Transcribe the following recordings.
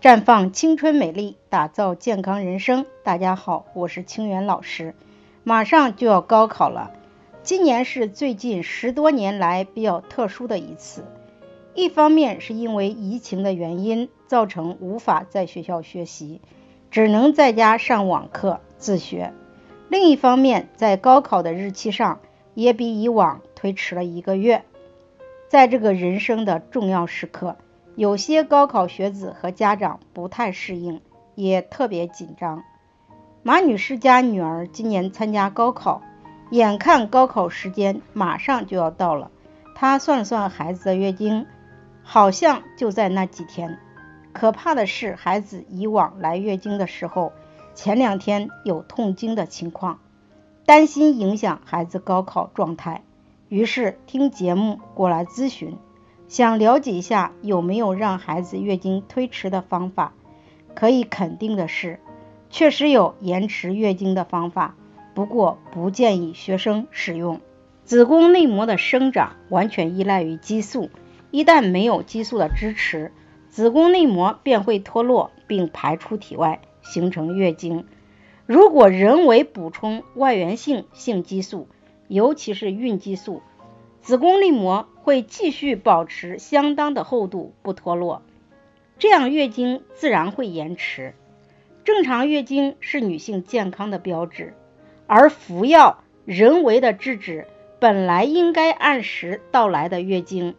绽放青春美丽，打造健康人生。大家好，我是清源老师。马上就要高考了，今年是最近十多年来比较特殊的一次。一方面是因为疫情的原因，造成无法在学校学习，只能在家上网课自学；另一方面，在高考的日期上也比以往推迟了一个月。在这个人生的重要时刻，有些高考学子和家长不太适应，也特别紧张。马女士家女儿今年参加高考，眼看高考时间马上就要到了，她算算孩子的月经。好像就在那几天。可怕的是，孩子以往来月经的时候，前两天有痛经的情况，担心影响孩子高考状态，于是听节目过来咨询，想了解一下有没有让孩子月经推迟的方法。可以肯定的是，确实有延迟月经的方法，不过不建议学生使用。子宫内膜的生长完全依赖于激素。一旦没有激素的支持，子宫内膜便会脱落并排出体外，形成月经。如果人为补充外源性性激素，尤其是孕激素，子宫内膜会继续保持相当的厚度不脱落，这样月经自然会延迟。正常月经是女性健康的标志，而服药人为的制止本来应该按时到来的月经。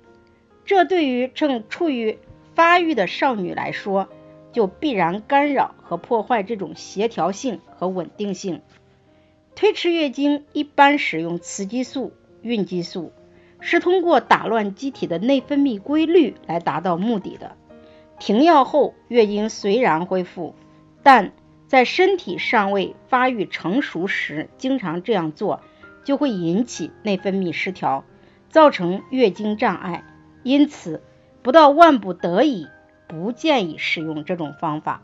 这对于正处于发育的少女来说，就必然干扰和破坏这种协调性和稳定性。推迟月经一般使用雌激素、孕激素，是通过打乱机体的内分泌规律来达到目的的。停药后，月经虽然恢复，但在身体尚未发育成熟时，经常这样做就会引起内分泌失调，造成月经障碍。因此，不到万不得已，不建议使用这种方法。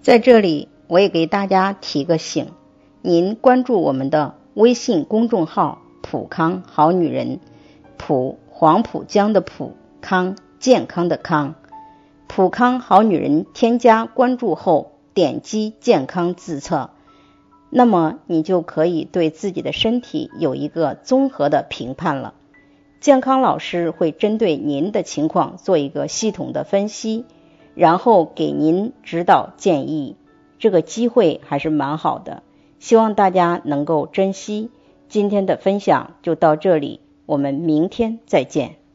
在这里，我也给大家提个醒：您关注我们的微信公众号“普康好女人”，普黄浦江的普康健康的康，普康好女人。添加关注后，点击健康自测，那么你就可以对自己的身体有一个综合的评判了。健康老师会针对您的情况做一个系统的分析，然后给您指导建议。这个机会还是蛮好的，希望大家能够珍惜。今天的分享就到这里，我们明天再见。